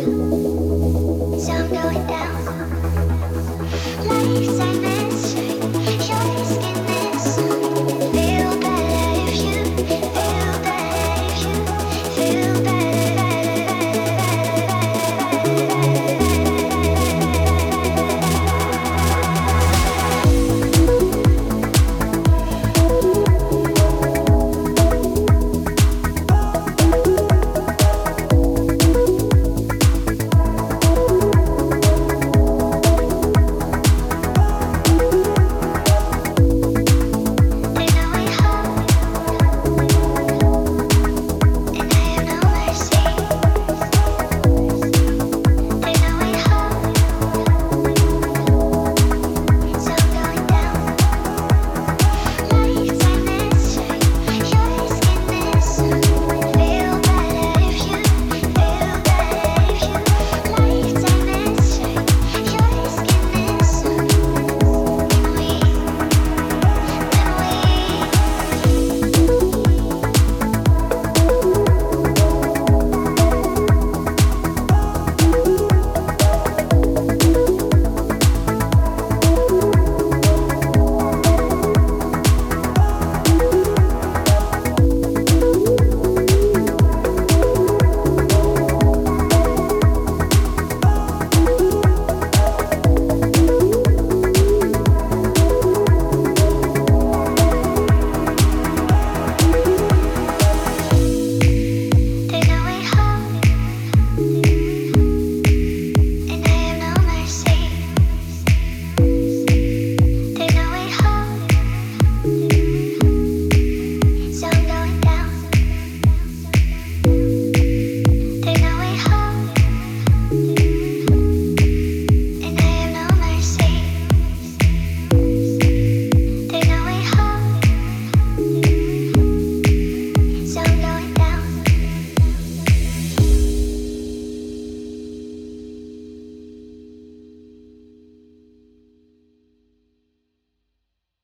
So I'm going down. Life's a mess.